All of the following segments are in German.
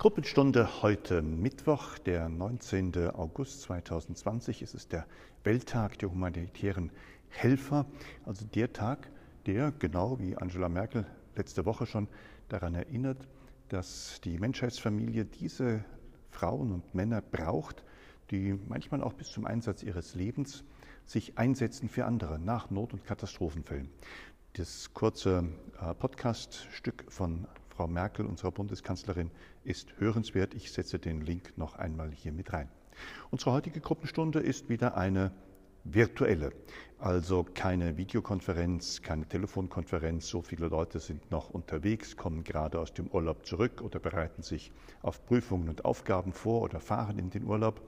Gruppenstunde heute Mittwoch, der 19. August 2020. Es ist der Welttag der humanitären Helfer, also der Tag, der genau wie Angela Merkel letzte Woche schon daran erinnert, dass die Menschheitsfamilie diese Frauen und Männer braucht, die manchmal auch bis zum Einsatz ihres Lebens sich einsetzen für andere nach Not- und Katastrophenfällen. Das kurze äh, Podcaststück von Frau Merkel, unserer Bundeskanzlerin, ist hörenswert. Ich setze den Link noch einmal hier mit rein. Unsere heutige Gruppenstunde ist wieder eine virtuelle, also keine Videokonferenz, keine Telefonkonferenz. So viele Leute sind noch unterwegs, kommen gerade aus dem Urlaub zurück oder bereiten sich auf Prüfungen und Aufgaben vor oder fahren in den Urlaub.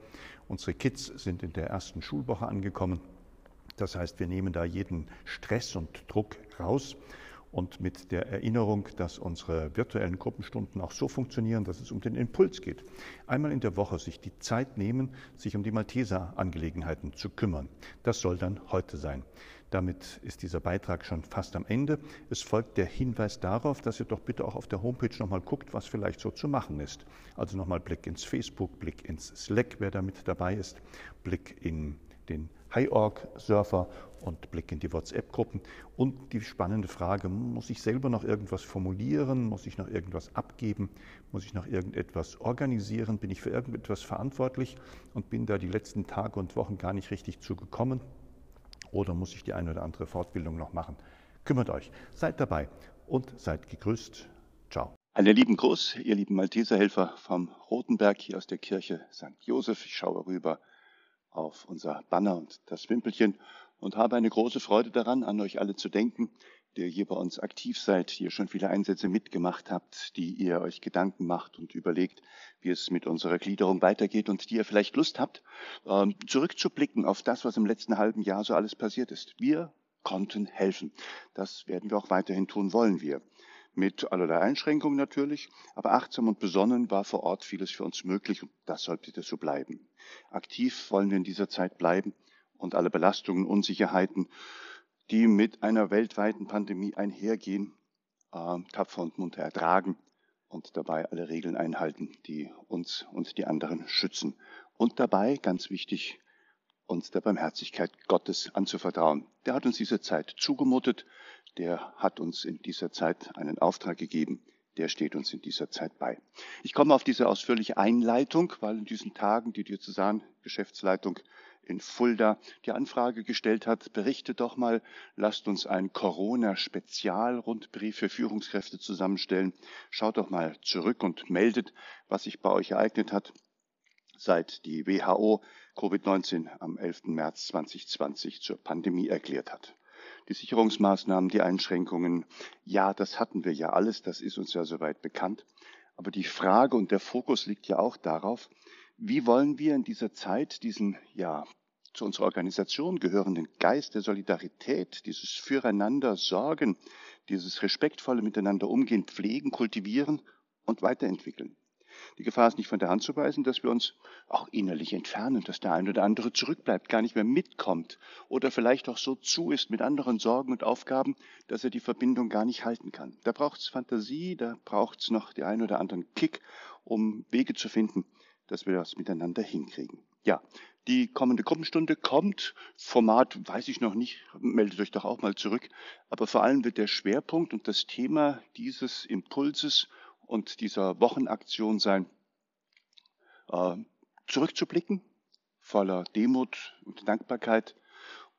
Unsere Kids sind in der ersten Schulwoche angekommen. Das heißt, wir nehmen da jeden Stress und Druck raus und mit der Erinnerung, dass unsere virtuellen Gruppenstunden auch so funktionieren, dass es um den Impuls geht. Einmal in der Woche sich die Zeit nehmen, sich um die Malteser-Angelegenheiten zu kümmern. Das soll dann heute sein. Damit ist dieser Beitrag schon fast am Ende. Es folgt der Hinweis darauf, dass ihr doch bitte auch auf der Homepage nochmal guckt, was vielleicht so zu machen ist. Also nochmal Blick ins Facebook, Blick ins Slack, wer da mit dabei ist, Blick in den HiOrg-Surfer und Blick in die WhatsApp-Gruppen. Und die spannende Frage, muss ich selber noch irgendwas formulieren? Muss ich noch irgendwas abgeben? Muss ich noch irgendetwas organisieren? Bin ich für irgendetwas verantwortlich und bin da die letzten Tage und Wochen gar nicht richtig zugekommen? Oder muss ich die eine oder andere Fortbildung noch machen? Kümmert euch, seid dabei und seid gegrüßt. Ciao. Einen lieben Gruß, ihr lieben Malteserhelfer vom Rotenberg hier aus der Kirche St. Josef. Ich schaue rüber auf unser Banner und das Wimpelchen und habe eine große Freude daran, an euch alle zu denken, der hier bei uns aktiv seid, hier schon viele Einsätze mitgemacht habt, die ihr euch Gedanken macht und überlegt, wie es mit unserer Gliederung weitergeht und die ihr vielleicht Lust habt, ähm, zurückzublicken auf das, was im letzten halben Jahr so alles passiert ist. Wir konnten helfen. Das werden wir auch weiterhin tun, wollen wir mit allerlei Einschränkungen natürlich, aber achtsam und besonnen war vor Ort vieles für uns möglich und das sollte so bleiben. Aktiv wollen wir in dieser Zeit bleiben und alle Belastungen, Unsicherheiten, die mit einer weltweiten Pandemie einhergehen, äh, tapfer und munter ertragen und dabei alle Regeln einhalten, die uns und die anderen schützen. Und dabei, ganz wichtig, uns der Barmherzigkeit Gottes anzuvertrauen. Der hat uns diese Zeit zugemutet, der hat uns in dieser Zeit einen Auftrag gegeben, der steht uns in dieser Zeit bei. Ich komme auf diese ausführliche Einleitung, weil in diesen Tagen die Diözesan-Geschäftsleitung in Fulda die Anfrage gestellt hat, berichtet doch mal, lasst uns ein Corona-Spezial-Rundbrief für Führungskräfte zusammenstellen. Schaut doch mal zurück und meldet, was sich bei euch ereignet hat, seit die WHO Covid-19 am 11. März 2020 zur Pandemie erklärt hat die Sicherungsmaßnahmen, die Einschränkungen. Ja, das hatten wir ja alles, das ist uns ja soweit bekannt. Aber die Frage und der Fokus liegt ja auch darauf, wie wollen wir in dieser Zeit diesen, ja, zu unserer Organisation gehörenden Geist der Solidarität, dieses Füreinander sorgen, dieses respektvolle Miteinander umgehen, pflegen, kultivieren und weiterentwickeln. Die Gefahr ist nicht von der Hand zu weisen, dass wir uns auch innerlich entfernen, dass der eine oder andere zurückbleibt, gar nicht mehr mitkommt oder vielleicht auch so zu ist mit anderen Sorgen und Aufgaben, dass er die Verbindung gar nicht halten kann. Da braucht es Fantasie, da braucht es noch den einen oder anderen Kick, um Wege zu finden, dass wir das miteinander hinkriegen. Ja, die kommende Gruppenstunde kommt. Format weiß ich noch nicht, meldet euch doch auch mal zurück. Aber vor allem wird der Schwerpunkt und das Thema dieses Impulses und dieser Wochenaktion sein, äh, zurückzublicken, voller Demut und Dankbarkeit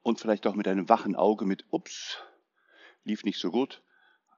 und vielleicht auch mit einem wachen Auge mit, ups, lief nicht so gut,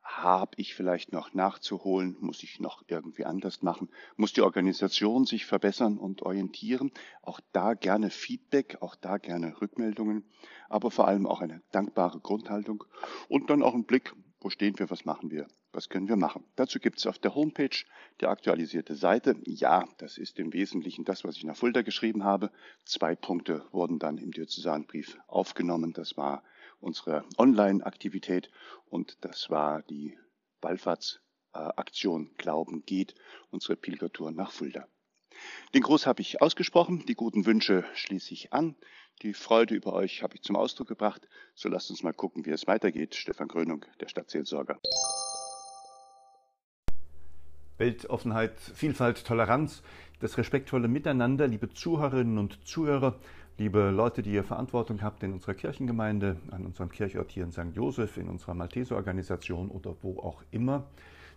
habe ich vielleicht noch nachzuholen, muss ich noch irgendwie anders machen, muss die Organisation sich verbessern und orientieren, auch da gerne Feedback, auch da gerne Rückmeldungen, aber vor allem auch eine dankbare Grundhaltung und dann auch ein Blick, wo stehen wir, was machen wir, was können wir machen. Dazu gibt es auf der Homepage die aktualisierte Seite. Ja, das ist im Wesentlichen das, was ich nach Fulda geschrieben habe. Zwei Punkte wurden dann im Diözesanbrief aufgenommen. Das war unsere Online-Aktivität und das war die Wallfahrtsaktion Glauben geht, unsere Pilgertour nach Fulda. Den Gruß habe ich ausgesprochen, die guten Wünsche schließe ich an, die Freude über euch habe ich zum Ausdruck gebracht. So lasst uns mal gucken, wie es weitergeht. Stefan Grönung, der Stadtseelsorger. Weltoffenheit, Vielfalt, Toleranz, das respektvolle Miteinander, liebe Zuhörerinnen und Zuhörer, liebe Leute, die ihr Verantwortung habt in unserer Kirchengemeinde, an unserem Kirchort hier in St. Josef, in unserer Malteser-Organisation oder wo auch immer.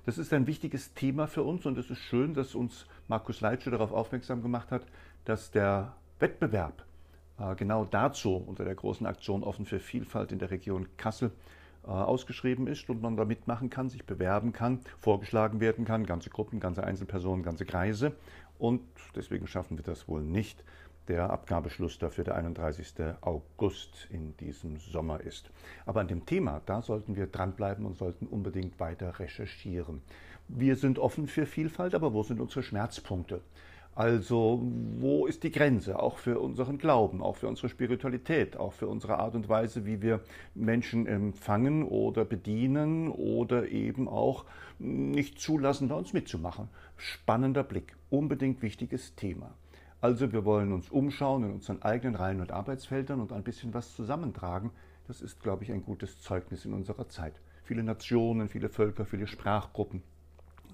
Das ist ein wichtiges Thema für uns und es ist schön, dass uns Markus Leitsche darauf aufmerksam gemacht hat, dass der Wettbewerb genau dazu unter der großen Aktion Offen für Vielfalt in der Region Kassel äh, ausgeschrieben ist und man da mitmachen kann, sich bewerben kann, vorgeschlagen werden kann, ganze Gruppen, ganze Einzelpersonen, ganze Kreise. Und deswegen schaffen wir das wohl nicht. Der Abgabeschluss dafür der 31. August in diesem Sommer ist. Aber an dem Thema, da sollten wir dranbleiben und sollten unbedingt weiter recherchieren. Wir sind offen für Vielfalt, aber wo sind unsere Schmerzpunkte? Also wo ist die Grenze, auch für unseren Glauben, auch für unsere Spiritualität, auch für unsere Art und Weise, wie wir Menschen empfangen oder bedienen oder eben auch nicht zulassen, bei uns mitzumachen. Spannender Blick, unbedingt wichtiges Thema. Also wir wollen uns umschauen in unseren eigenen Reihen und Arbeitsfeldern und ein bisschen was zusammentragen. Das ist, glaube ich, ein gutes Zeugnis in unserer Zeit. Viele Nationen, viele Völker, viele Sprachgruppen,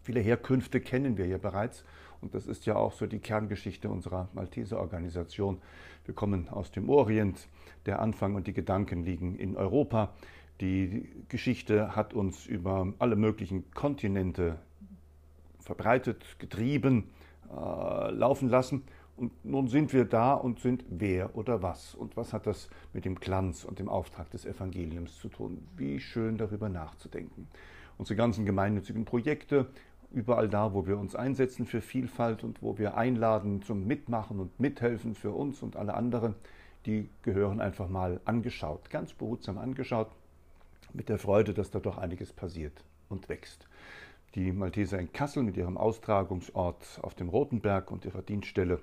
viele Herkünfte kennen wir ja bereits und das ist ja auch so die Kerngeschichte unserer Malteser-Organisation. Wir kommen aus dem Orient, der Anfang und die Gedanken liegen in Europa. Die Geschichte hat uns über alle möglichen Kontinente verbreitet, getrieben, äh, laufen lassen. Und nun sind wir da und sind wer oder was. Und was hat das mit dem Glanz und dem Auftrag des Evangeliums zu tun? Wie schön darüber nachzudenken. Unsere ganzen gemeinnützigen Projekte, überall da, wo wir uns einsetzen für Vielfalt und wo wir einladen zum Mitmachen und Mithelfen für uns und alle anderen, die gehören einfach mal angeschaut, ganz behutsam angeschaut, mit der Freude, dass da doch einiges passiert und wächst. Die Malteser in Kassel mit ihrem Austragungsort auf dem Rotenberg und ihrer Dienststelle,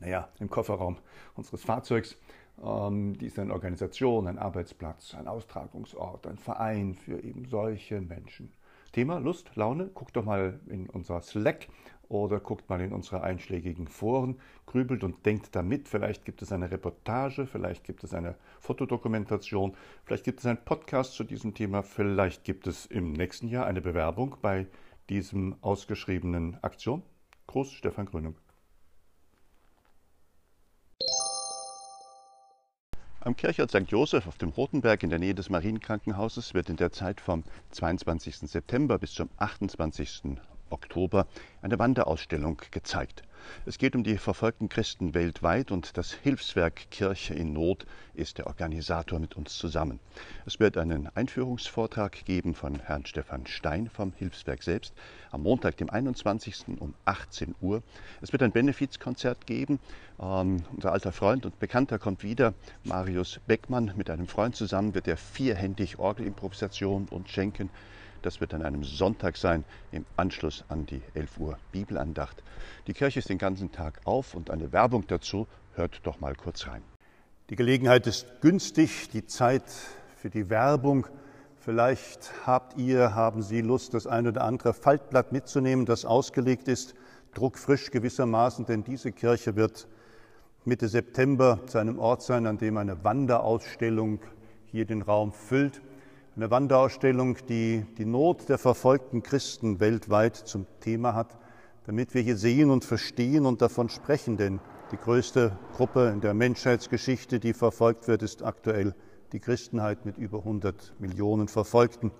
naja, im Kofferraum unseres Fahrzeugs, ähm, die ist eine Organisation, ein Arbeitsplatz, ein Austragungsort, ein Verein für eben solche Menschen. Thema Lust, Laune, guckt doch mal in unser Slack oder guckt mal in unsere einschlägigen Foren, grübelt und denkt damit. Vielleicht gibt es eine Reportage, vielleicht gibt es eine Fotodokumentation, vielleicht gibt es einen Podcast zu diesem Thema, vielleicht gibt es im nächsten Jahr eine Bewerbung bei diesem ausgeschriebenen Aktion. Groß Stefan Grünung. Am Kirchort St. Joseph auf dem Rotenberg in der Nähe des Marienkrankenhauses wird in der Zeit vom 22. September bis zum 28. Oktober eine Wanderausstellung gezeigt. Es geht um die verfolgten Christen weltweit und das Hilfswerk Kirche in Not ist der Organisator mit uns zusammen. Es wird einen Einführungsvortrag geben von Herrn Stefan Stein vom Hilfswerk selbst am Montag, dem 21. um 18 Uhr. Es wird ein Benefizkonzert geben. Ähm, unser alter Freund und Bekannter kommt wieder, Marius Beckmann. Mit einem Freund zusammen wird er vierhändig Orgelimprovisation und schenken. Das wird an einem Sonntag sein, im Anschluss an die 11 Uhr Bibelandacht. Die Kirche ist den ganzen Tag auf und eine Werbung dazu. Hört doch mal kurz rein. Die Gelegenheit ist günstig, die Zeit für die Werbung. Vielleicht habt ihr, haben Sie Lust, das ein oder andere Faltblatt mitzunehmen, das ausgelegt ist, druckfrisch gewissermaßen, denn diese Kirche wird Mitte September zu einem Ort sein, an dem eine Wanderausstellung hier den Raum füllt eine Wanderausstellung, die die Not der verfolgten Christen weltweit zum Thema hat, damit wir hier sehen und verstehen und davon sprechen. Denn die größte Gruppe in der Menschheitsgeschichte, die verfolgt wird, ist aktuell die Christenheit mit über 100 Millionen Verfolgten.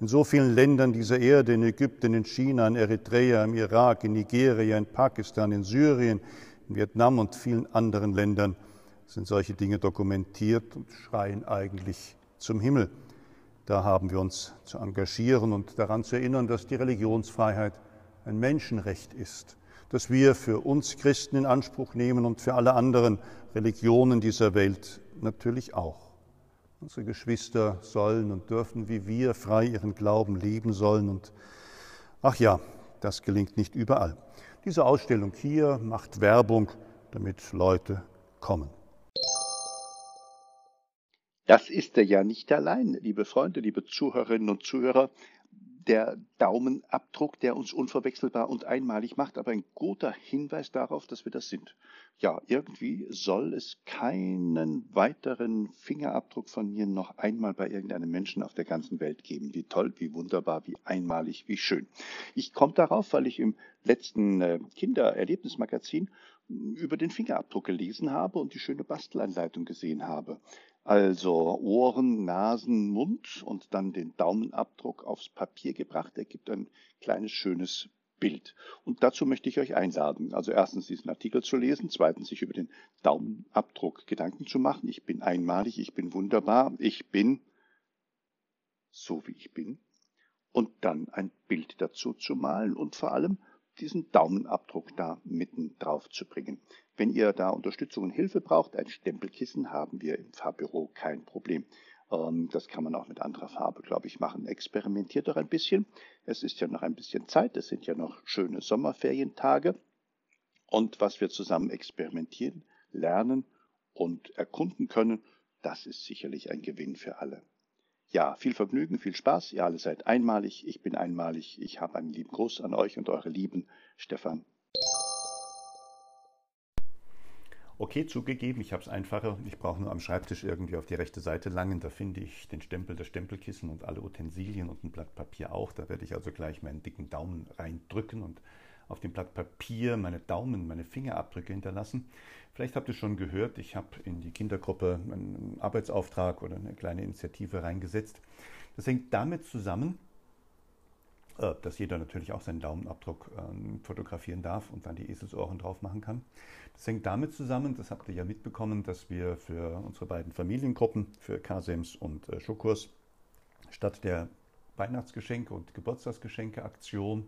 In so vielen Ländern dieser Erde, in Ägypten, in China, in Eritrea, im Irak, in Nigeria, in Pakistan, in Syrien, in Vietnam und vielen anderen Ländern sind solche Dinge dokumentiert und schreien eigentlich zum Himmel. Da haben wir uns zu engagieren und daran zu erinnern, dass die Religionsfreiheit ein Menschenrecht ist, das wir für uns Christen in Anspruch nehmen und für alle anderen Religionen dieser Welt natürlich auch. Unsere Geschwister sollen und dürfen wie wir frei ihren Glauben leben sollen und ach ja, das gelingt nicht überall. Diese Ausstellung hier macht Werbung, damit Leute kommen. Das ist er ja nicht allein, liebe Freunde, liebe Zuhörerinnen und Zuhörer. der Daumenabdruck, der uns unverwechselbar und einmalig macht, aber ein guter Hinweis darauf, dass wir das sind. Ja, irgendwie soll es keinen weiteren Fingerabdruck von mir noch einmal bei irgendeinem Menschen auf der ganzen Welt geben. Wie toll, wie wunderbar, wie einmalig, wie schön. Ich komme darauf, weil ich im letzten äh, Kindererlebnismagazin über den Fingerabdruck gelesen habe und die schöne Bastelanleitung gesehen habe. Also Ohren, Nasen, Mund und dann den Daumenabdruck aufs Papier gebracht, ergibt ein kleines schönes Bild. Und dazu möchte ich euch einladen. Also erstens diesen Artikel zu lesen, zweitens sich über den Daumenabdruck Gedanken zu machen. Ich bin einmalig, ich bin wunderbar, ich bin so wie ich bin. Und dann ein Bild dazu zu malen und vor allem diesen Daumenabdruck da mitten drauf zu bringen. Wenn ihr da Unterstützung und Hilfe braucht, ein Stempelkissen haben wir im Farbbüro kein Problem. Ähm, das kann man auch mit anderer Farbe, glaube ich, machen. Experimentiert doch ein bisschen. Es ist ja noch ein bisschen Zeit. Es sind ja noch schöne Sommerferientage. Und was wir zusammen experimentieren, lernen und erkunden können, das ist sicherlich ein Gewinn für alle. Ja, viel Vergnügen, viel Spaß. Ihr alle seid einmalig. Ich bin einmalig. Ich habe einen lieben Gruß an euch und eure Lieben. Stefan. Okay, zugegeben, ich habe es einfacher. Ich brauche nur am Schreibtisch irgendwie auf die rechte Seite langen. Da finde ich den Stempel, das Stempelkissen und alle Utensilien und ein Blatt Papier auch. Da werde ich also gleich meinen dicken Daumen reindrücken und auf dem Blatt Papier meine Daumen, meine Fingerabdrücke hinterlassen. Vielleicht habt ihr schon gehört, ich habe in die Kindergruppe einen Arbeitsauftrag oder eine kleine Initiative reingesetzt. Das hängt damit zusammen, dass jeder natürlich auch seinen Daumenabdruck ähm, fotografieren darf und dann die Eselsohren drauf machen kann. Das hängt damit zusammen, das habt ihr ja mitbekommen, dass wir für unsere beiden Familiengruppen, für Kasems und äh, Schokurs, statt der Weihnachtsgeschenke und Geburtstagsgeschenke-Aktion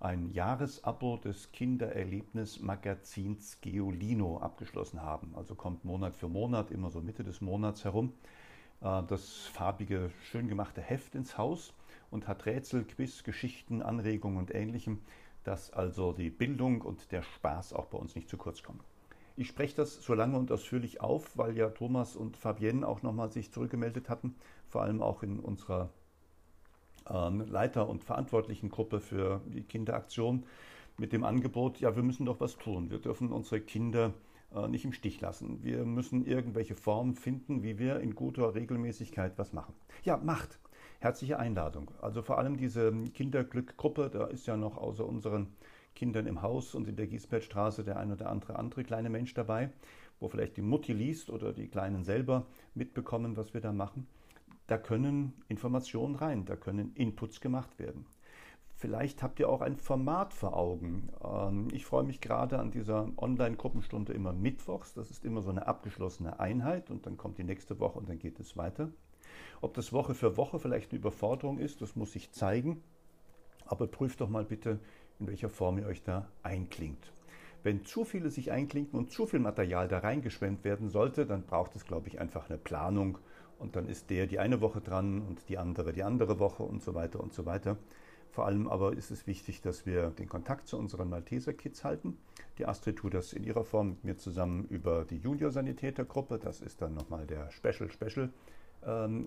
ein Jahresabo des Kindererlebnismagazins Geolino abgeschlossen haben. Also kommt Monat für Monat, immer so Mitte des Monats herum, äh, das farbige, schön gemachte Heft ins Haus und hat Rätsel, Quiz, Geschichten, Anregungen und ähnlichem, dass also die Bildung und der Spaß auch bei uns nicht zu kurz kommen. Ich spreche das so lange und ausführlich auf, weil ja Thomas und Fabienne auch nochmal sich zurückgemeldet hatten, vor allem auch in unserer ähm, Leiter und verantwortlichen Gruppe für die Kinderaktion mit dem Angebot, ja, wir müssen doch was tun. Wir dürfen unsere Kinder äh, nicht im Stich lassen. Wir müssen irgendwelche Formen finden, wie wir in guter Regelmäßigkeit was machen. Ja, macht. Herzliche Einladung. Also vor allem diese Kinderglückgruppe, da ist ja noch außer unseren Kindern im Haus und in der Giesbertstraße der ein oder andere andere kleine Mensch dabei, wo vielleicht die Mutti liest oder die Kleinen selber mitbekommen, was wir da machen da können Informationen rein, da können Inputs gemacht werden. Vielleicht habt ihr auch ein Format vor Augen. Ähm, ich freue mich gerade an dieser Online-Gruppenstunde immer mittwochs. Das ist immer so eine abgeschlossene Einheit und dann kommt die nächste Woche und dann geht es weiter. Ob das Woche für Woche vielleicht eine Überforderung ist, das muss sich zeigen. Aber prüft doch mal bitte, in welcher Form ihr euch da einklingt. Wenn zu viele sich einklinken und zu viel Material da reingeschwemmt werden sollte, dann braucht es, glaube ich, einfach eine Planung und dann ist der die eine Woche dran und die andere die andere Woche und so weiter und so weiter. Vor allem aber ist es wichtig, dass wir den Kontakt zu unseren Malteser-Kids halten. Die Astrid tut das in ihrer Form mit mir zusammen über die Junior-Sanitäter-Gruppe. Das ist dann nochmal der Special-Special-Event. Ähm,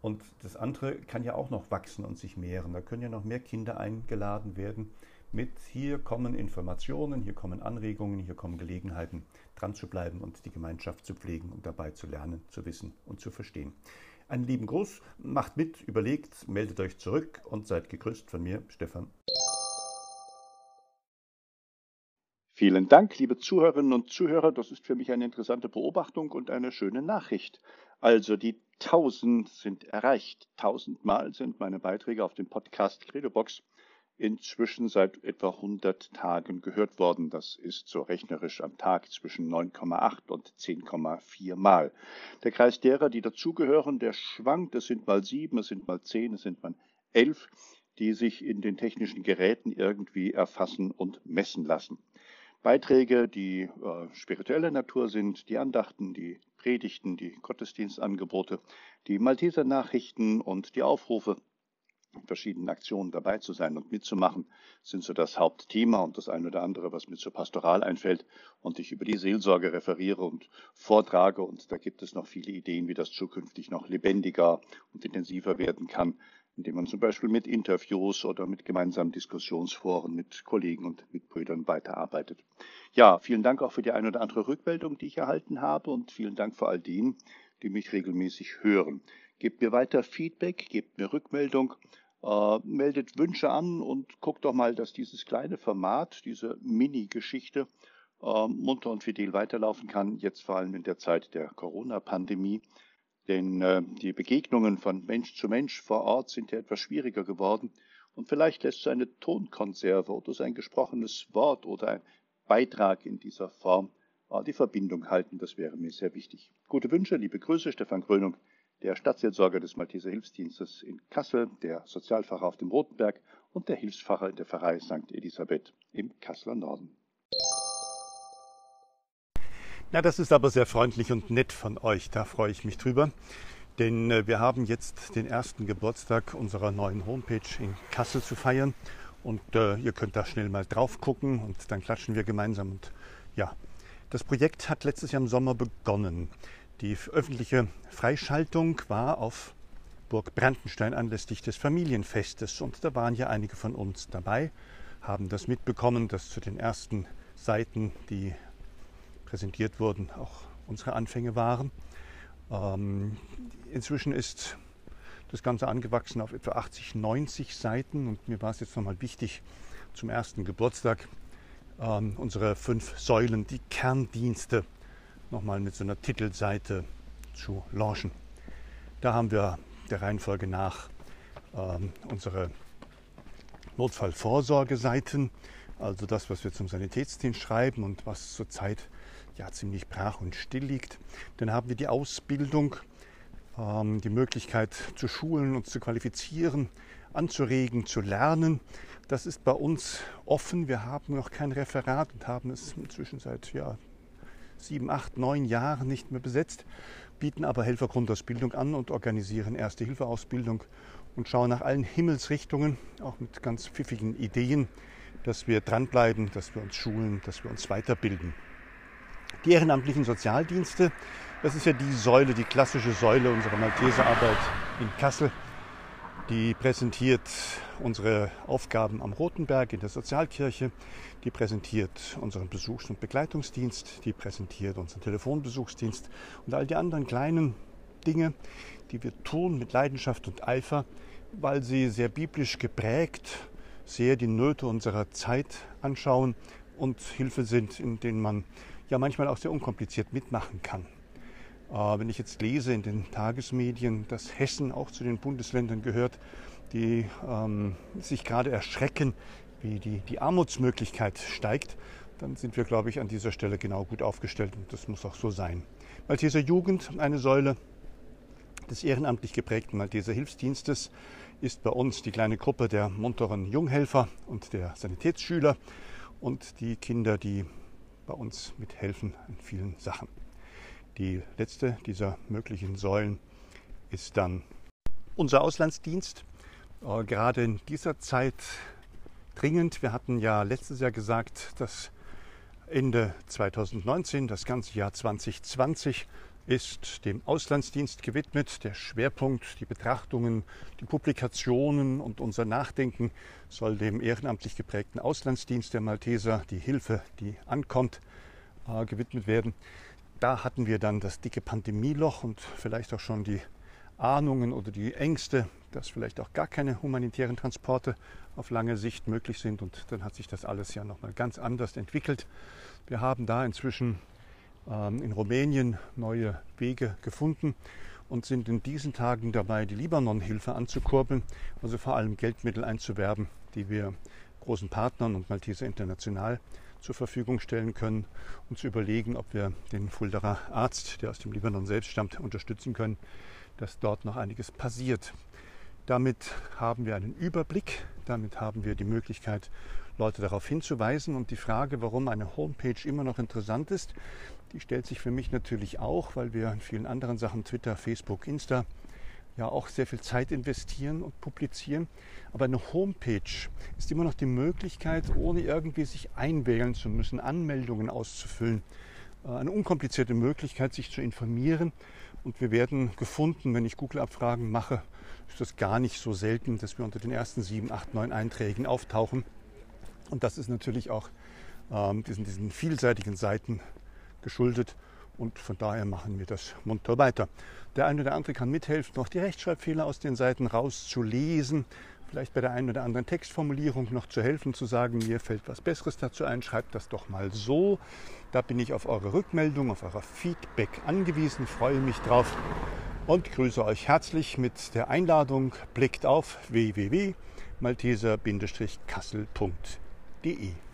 und das andere kann ja auch noch wachsen und sich mehren. Da können ja noch mehr Kinder eingeladen werden mit hier kommen Informationen, hier kommen Anregungen, hier kommen Gelegenheiten, dran zu bleiben und die Gemeinschaft zu pflegen und dabei zu lernen, zu wissen und zu verstehen. Einen lieben Gruß, macht mit, überlegt, meldet euch zurück und seid gegrüßt von mir, Stefan. Vielen Dank, liebe Zuhörerinnen und Zuhörer. Das ist für mich eine interessante Beobachtung und eine schöne Nachricht. Also die 1000 sind erreicht. Tausendmal sind meine Beiträge auf dem Podcast Credobox inzwischen seit etwa 100 Tagen gehört worden. Das ist so rechnerisch am Tag zwischen 9,8 und 10,4 Mal. Der Kreis derer, die dazugehören, der schwankt. Es sind mal sieben, es sind mal zehn, es sind mal elf, die sich in den technischen Geräten irgendwie erfassen und messen lassen. Beiträge, die äh, spiritueller Natur sind, die Andachten, die Predigten, die Gottesdienstangebote, die Malteser Nachrichten und die Aufrufe verschiedenen Aktionen dabei zu sein und mitzumachen, sind so das Hauptthema und das eine oder andere, was mir zur Pastoral einfällt und ich über die Seelsorge referiere und vortrage. Und da gibt es noch viele Ideen, wie das zukünftig noch lebendiger und intensiver werden kann. Indem man zum Beispiel mit Interviews oder mit gemeinsamen Diskussionsforen mit Kollegen und Mitbrüdern weiterarbeitet. Ja, vielen Dank auch für die ein oder andere Rückmeldung, die ich erhalten habe und vielen Dank vor all denen, die mich regelmäßig hören. Gebt mir weiter Feedback, gebt mir Rückmeldung, äh, meldet Wünsche an und guckt doch mal, dass dieses kleine Format, diese Mini-Geschichte äh, munter und fidel weiterlaufen kann, jetzt vor allem in der Zeit der Corona-Pandemie. Denn äh, die Begegnungen von Mensch zu Mensch vor Ort sind ja etwas schwieriger geworden. Und vielleicht lässt so eine Tonkonserve oder so ein gesprochenes Wort oder ein Beitrag in dieser Form die Verbindung halten. Das wäre mir sehr wichtig. Gute Wünsche, liebe Grüße, Stefan Krönung, der Stadtseelsorger des Malteser Hilfsdienstes in Kassel, der Sozialpfarrer auf dem Rotenberg und der Hilfspfarrer in der Pfarrei St. Elisabeth im Kasseler Norden. Na, das ist aber sehr freundlich und nett von euch. Da freue ich mich drüber. Denn äh, wir haben jetzt den ersten Geburtstag unserer neuen Homepage in Kassel zu feiern. Und äh, ihr könnt da schnell mal drauf gucken und dann klatschen wir gemeinsam. Und ja, das Projekt hat letztes Jahr im Sommer begonnen. Die öffentliche Freischaltung war auf Burg Brandenstein anlässlich des Familienfestes. Und da waren ja einige von uns dabei, haben das mitbekommen, dass zu den ersten Seiten die präsentiert wurden, auch unsere Anfänge waren. Ähm, inzwischen ist das Ganze angewachsen auf etwa 80, 90 Seiten und mir war es jetzt nochmal wichtig, zum ersten Geburtstag ähm, unsere fünf Säulen, die Kerndienste, nochmal mit so einer Titelseite zu launchen. Da haben wir der Reihenfolge nach ähm, unsere Notfallvorsorgeseiten, also das, was wir zum Sanitätsdienst schreiben und was zurzeit ja ziemlich brach und still liegt. Dann haben wir die Ausbildung, ähm, die Möglichkeit zu schulen, uns zu qualifizieren, anzuregen, zu lernen. Das ist bei uns offen. Wir haben noch kein Referat und haben es inzwischen seit ja, sieben, acht, neun Jahren nicht mehr besetzt, bieten aber Helfergrundausbildung an und organisieren Erste-Hilfe-Ausbildung und schauen nach allen Himmelsrichtungen, auch mit ganz pfiffigen Ideen, dass wir dranbleiben, dass wir uns schulen, dass wir uns weiterbilden. Die ehrenamtlichen Sozialdienste, das ist ja die Säule, die klassische Säule unserer Malteserarbeit in Kassel. Die präsentiert unsere Aufgaben am Rotenberg in der Sozialkirche. Die präsentiert unseren Besuchs- und Begleitungsdienst. Die präsentiert unseren Telefonbesuchsdienst und all die anderen kleinen Dinge, die wir tun mit Leidenschaft und Eifer, weil sie sehr biblisch geprägt, sehr die Nöte unserer Zeit anschauen und Hilfe sind, in denen man ja manchmal auch sehr unkompliziert mitmachen kann. Äh, wenn ich jetzt lese in den Tagesmedien, dass Hessen auch zu den Bundesländern gehört, die ähm, sich gerade erschrecken, wie die, die Armutsmöglichkeit steigt, dann sind wir, glaube ich, an dieser Stelle genau gut aufgestellt und das muss auch so sein. Malteser Jugend, eine Säule des ehrenamtlich geprägten Malteser Hilfsdienstes, ist bei uns die kleine Gruppe der munteren Junghelfer und der Sanitätsschüler und die Kinder, die bei uns mithelfen an vielen Sachen. Die letzte dieser möglichen Säulen ist dann unser Auslandsdienst. Äh, gerade in dieser Zeit dringend. Wir hatten ja letztes Jahr gesagt, dass Ende 2019, das ganze Jahr 2020, ist dem Auslandsdienst gewidmet. Der Schwerpunkt, die Betrachtungen, die Publikationen und unser Nachdenken soll dem ehrenamtlich geprägten Auslandsdienst der Malteser, die Hilfe, die ankommt, äh, gewidmet werden. Da hatten wir dann das dicke Pandemieloch und vielleicht auch schon die Ahnungen oder die Ängste, dass vielleicht auch gar keine humanitären Transporte auf lange Sicht möglich sind. Und dann hat sich das alles ja nochmal ganz anders entwickelt. Wir haben da inzwischen in Rumänien neue Wege gefunden und sind in diesen Tagen dabei, die Libanon-Hilfe anzukurbeln, also vor allem Geldmittel einzuwerben, die wir großen Partnern und Malteser International zur Verfügung stellen können und zu überlegen, ob wir den Fulderer Arzt, der aus dem Libanon selbst stammt, unterstützen können, dass dort noch einiges passiert. Damit haben wir einen Überblick, damit haben wir die Möglichkeit, Leute darauf hinzuweisen. Und die Frage, warum eine Homepage immer noch interessant ist, die stellt sich für mich natürlich auch, weil wir in vielen anderen Sachen, Twitter, Facebook, Insta, ja auch sehr viel Zeit investieren und publizieren. Aber eine Homepage ist immer noch die Möglichkeit, ohne irgendwie sich einwählen zu müssen, Anmeldungen auszufüllen. Äh, eine unkomplizierte Möglichkeit, sich zu informieren Und wir werden gefunden, wenn ich Google-Abfragen mache, ist das gar nicht so selten, dass wir unter den ersten sieben, acht, neun Einträgen auftauchen. Und das ist natürlich auch ähm, diesen, diesen vielseitigen Seiten geschuldet. Und von daher machen wir das munter weiter. Der eine oder andere kann mithelfen, noch die Rechtschreibfehler aus den Seiten rauszulesen. Vielleicht bei der einen oder anderen Textformulierung noch zu helfen, zu sagen, mir fällt was Besseres dazu ein, schreibt das doch mal so. Da bin ich auf eure Rückmeldung, auf euer Feedback angewiesen, freue mich drauf und grüße euch herzlich mit der Einladung, blickt auf www.malteser-kassel.de.